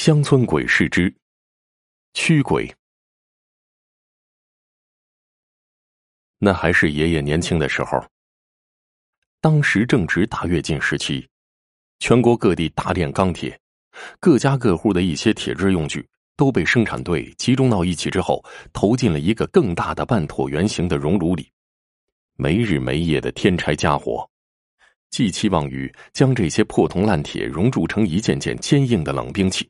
乡村鬼事之驱鬼。那还是爷爷年轻的时候，当时正值大跃进时期，全国各地大炼钢铁，各家各户的一些铁制用具都被生产队集中到一起之后，投进了一个更大的半椭圆形的熔炉里，没日没夜的添柴加火。寄期望于将这些破铜烂铁熔铸成一件件坚硬的冷兵器，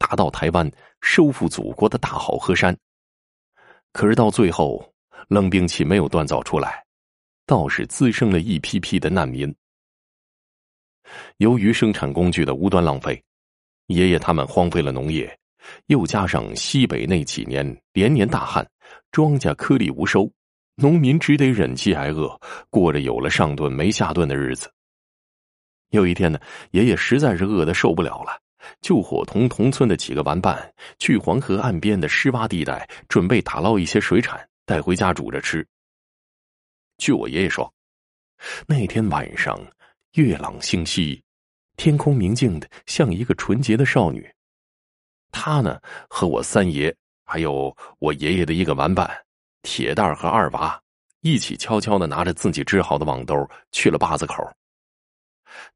打到台湾收复祖国的大好河山。可是到最后，冷兵器没有锻造出来，倒是滋生了一批批的难民。由于生产工具的无端浪费，爷爷他们荒废了农业，又加上西北那几年连年大旱，庄稼颗粒无收，农民只得忍饥挨饿，过着有了上顿没下顿的日子。有一天呢，爷爷实在是饿得受不了了，就伙同同村的几个玩伴去黄河岸边的湿洼地带，准备打捞一些水产带回家煮着吃。据我爷爷说，那天晚上月朗星稀，天空明净的像一个纯洁的少女。他呢和我三爷还有我爷爷的一个玩伴铁蛋和二娃一起悄悄的拿着自己织好的网兜去了坝子口。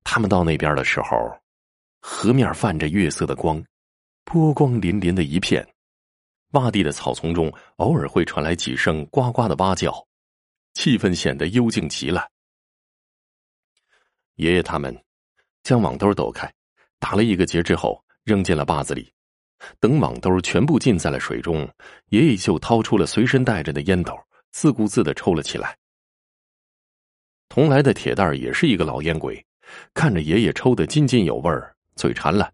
他们到那边的时候，河面泛着月色的光，波光粼粼的一片。洼地的草丛中，偶尔会传来几声呱呱的蛙叫，气氛显得幽静极了。爷爷他们将网兜抖开，打了一个结之后，扔进了坝子里。等网兜全部浸在了水中，爷爷就掏出了随身带着的烟斗，自顾自的抽了起来。同来的铁蛋也是一个老烟鬼。看着爷爷抽的津津有味儿，嘴馋了，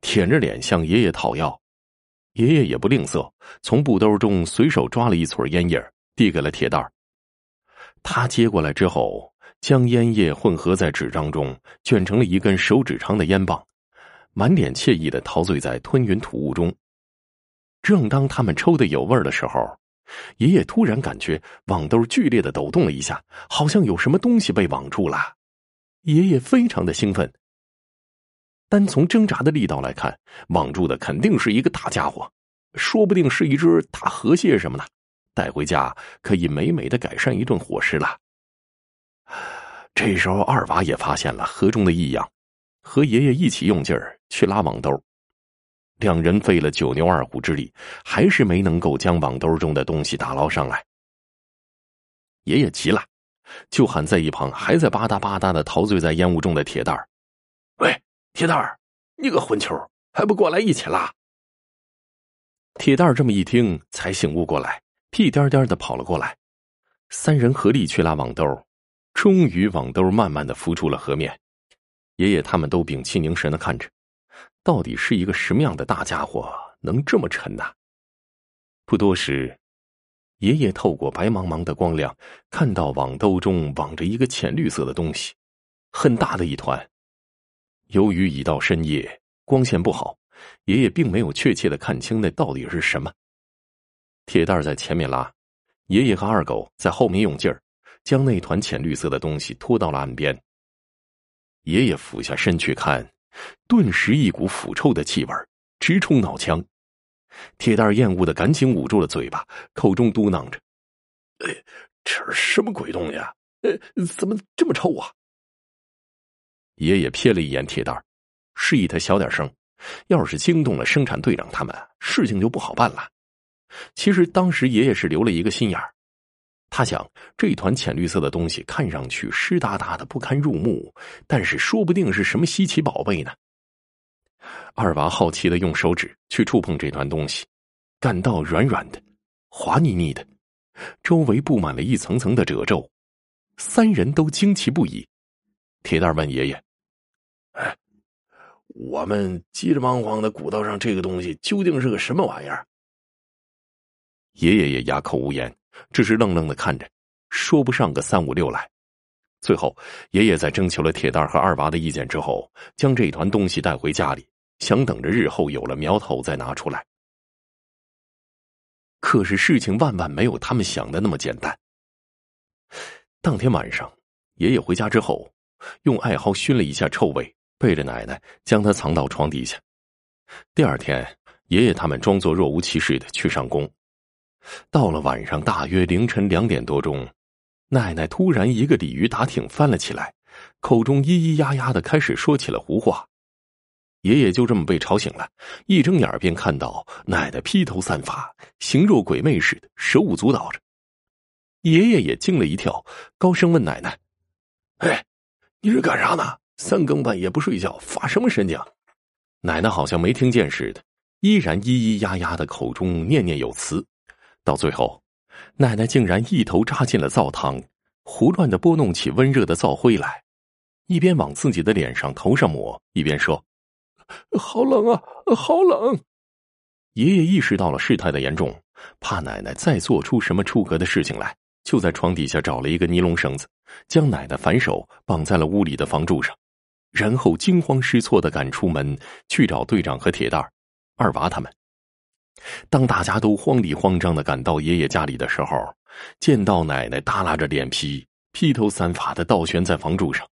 舔着脸向爷爷讨要。爷爷也不吝啬，从布兜中随手抓了一撮烟叶，递给了铁蛋儿。他接过来之后，将烟叶混合在纸张中，卷成了一根手指长的烟棒，满脸惬意的陶醉在吞云吐雾中。正当他们抽的有味儿的时候，爷爷突然感觉网兜剧烈的抖动了一下，好像有什么东西被网住了。爷爷非常的兴奋。单从挣扎的力道来看，网住的肯定是一个大家伙，说不定是一只大河蟹什么的，带回家可以美美的改善一顿伙食了。这时候，二娃也发现了河中的异样，和爷爷一起用劲儿去拉网兜。两人费了九牛二虎之力，还是没能够将网兜中的东西打捞上来。爷爷急了。就喊在一旁还在吧嗒吧嗒的陶醉在烟雾中的铁蛋儿：“喂，铁蛋儿，你个混球，还不过来一起拉？”铁蛋儿这么一听，才醒悟过来，屁颠颠的跑了过来。三人合力去拉网兜，终于网兜慢慢的浮出了河面。爷爷他们都屏气凝神的看着，到底是一个什么样的大家伙，能这么沉呐？不多时。爷爷透过白茫茫的光亮，看到网兜中网着一个浅绿色的东西，很大的一团。由于已到深夜，光线不好，爷爷并没有确切的看清那到底是什么。铁蛋在前面拉，爷爷和二狗在后面用劲儿，将那团浅绿色的东西拖到了岸边。爷爷俯下身去看，顿时一股腐臭的气味直冲脑腔。铁蛋厌恶的赶紧捂住了嘴巴，口中嘟囔着：“哎，这是什么鬼东西啊？呃，怎么这么臭啊？”爷爷瞥了一眼铁蛋示意他小点声，要是惊动了生产队长他们，事情就不好办了。其实当时爷爷是留了一个心眼，他想这团浅绿色的东西看上去湿哒哒的不堪入目，但是说不定是什么稀奇宝贝呢。二娃好奇的用手指去触碰这团东西，感到软软的、滑腻腻的，周围布满了一层层的褶皱。三人都惊奇不已。铁蛋问爷爷：“哎，我们急着忙慌的鼓捣上这个东西，究竟是个什么玩意儿？”爷爷也哑口无言，只是愣愣的看着，说不上个三五六来。最后，爷爷在征求了铁蛋和二娃的意见之后，将这团东西带回家里。想等着日后有了苗头再拿出来，可是事情万万没有他们想的那么简单。当天晚上，爷爷回家之后，用艾蒿熏了一下臭味，背着奶奶将她藏到床底下。第二天，爷爷他们装作若无其事的去上工。到了晚上，大约凌晨两点多钟，奶奶突然一个鲤鱼打挺翻了起来，口中咿咿呀呀的开始说起了胡话。爷爷就这么被吵醒了，一睁眼便看到奶奶披头散发、形若鬼魅似的，手舞足蹈着。爷爷也惊了一跳，高声问奶奶：“哎，你是干啥呢？三更半夜不睡觉，发什么神经？”奶奶好像没听见似的，依然咿咿呀呀的，口中念念有词。到最后，奶奶竟然一头扎进了灶堂，胡乱的拨弄起温热的灶灰来，一边往自己的脸上、头上抹，一边说：“好冷啊，好冷！”爷爷意识到了事态的严重，怕奶奶再做出什么出格的事情来。就在床底下找了一个尼龙绳子，将奶奶反手绑在了屋里的房柱上，然后惊慌失措的赶出门去找队长和铁蛋儿、二娃他们。当大家都慌里慌张的赶到爷爷家里的时候，见到奶奶耷拉着脸皮、披头散发的倒悬在房柱上，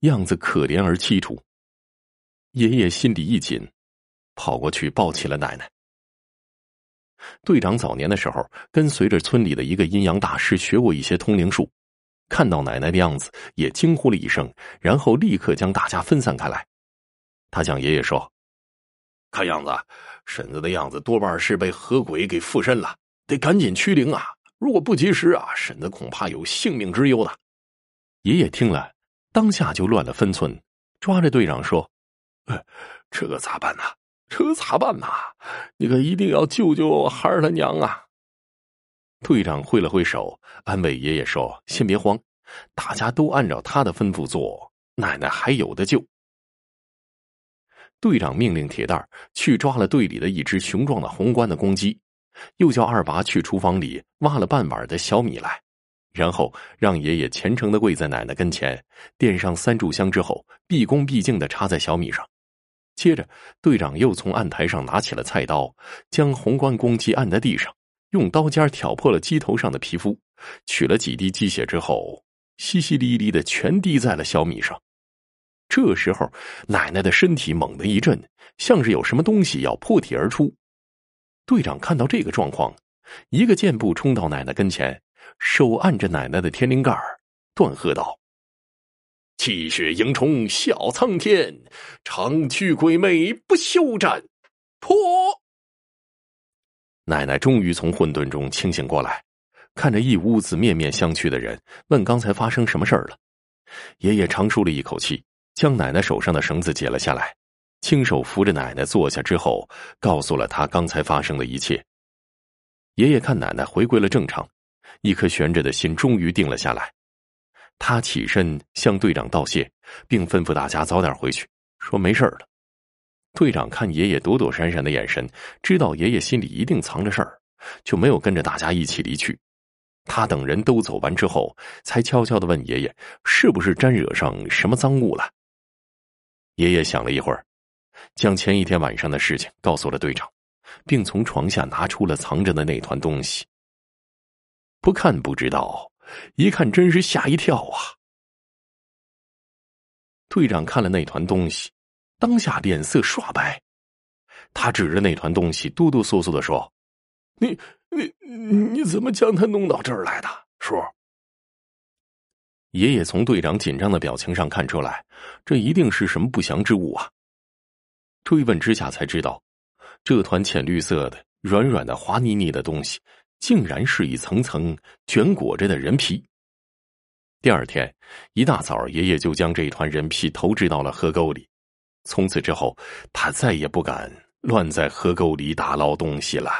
样子可怜而凄楚。爷爷心里一紧，跑过去抱起了奶奶。队长早年的时候，跟随着村里的一个阴阳大师学过一些通灵术，看到奶奶的样子，也惊呼了一声，然后立刻将大家分散开来。他向爷爷说：“看样子，婶子的样子多半是被河鬼给附身了，得赶紧驱灵啊！如果不及时啊，婶子恐怕有性命之忧的。”爷爷听了，当下就乱了分寸，抓着队长说：“这个咋办呢？”这咋办呐？你可一定要救救孩儿他娘啊！队长挥了挥手，安慰爷爷说：“先别慌，大家都按照他的吩咐做，奶奶还有的救。”队长命令铁蛋儿去抓了队里的一只雄壮的红冠的公鸡，又叫二娃去厨房里挖了半碗的小米来，然后让爷爷虔诚的跪在奶奶跟前，点上三炷香之后，毕恭毕敬的插在小米上。接着，队长又从案台上拿起了菜刀，将红冠公鸡按在地上，用刀尖挑破了鸡头上的皮肤，取了几滴鸡血之后，淅淅沥沥的全滴在了小米上。这时候，奶奶的身体猛地一震，像是有什么东西要破体而出。队长看到这个状况，一个箭步冲到奶奶跟前，手按着奶奶的天灵盖断喝道。气血盈冲笑苍天，长驱鬼魅不休战。奶奶终于从混沌中清醒过来，看着一屋子面面相觑的人，问：“刚才发生什么事儿了？”爷爷长舒了一口气，将奶奶手上的绳子解了下来，亲手扶着奶奶坐下之后，告诉了他刚才发生的一切。爷爷看奶奶回归了正常，一颗悬着的心终于定了下来。他起身向队长道谢，并吩咐大家早点回去，说没事了。队长看爷爷躲躲闪闪的眼神，知道爷爷心里一定藏着事儿，就没有跟着大家一起离去。他等人都走完之后，才悄悄的问爷爷：“是不是沾惹上什么赃物了？”爷爷想了一会儿，将前一天晚上的事情告诉了队长，并从床下拿出了藏着的那团东西。不看不知道。一看，真是吓一跳啊！队长看了那团东西，当下脸色刷白。他指着那团东西，哆哆嗦嗦的说：“你、你、你怎么将它弄到这儿来的，叔？”爷爷从队长紧张的表情上看出来，这一定是什么不祥之物啊！追问之下才知道，这团浅绿色的、软软的、滑腻腻的东西。竟然是一层层卷裹着的人皮。第二天一大早，爷爷就将这团人皮投掷到了河沟里。从此之后，他再也不敢乱在河沟里打捞东西了。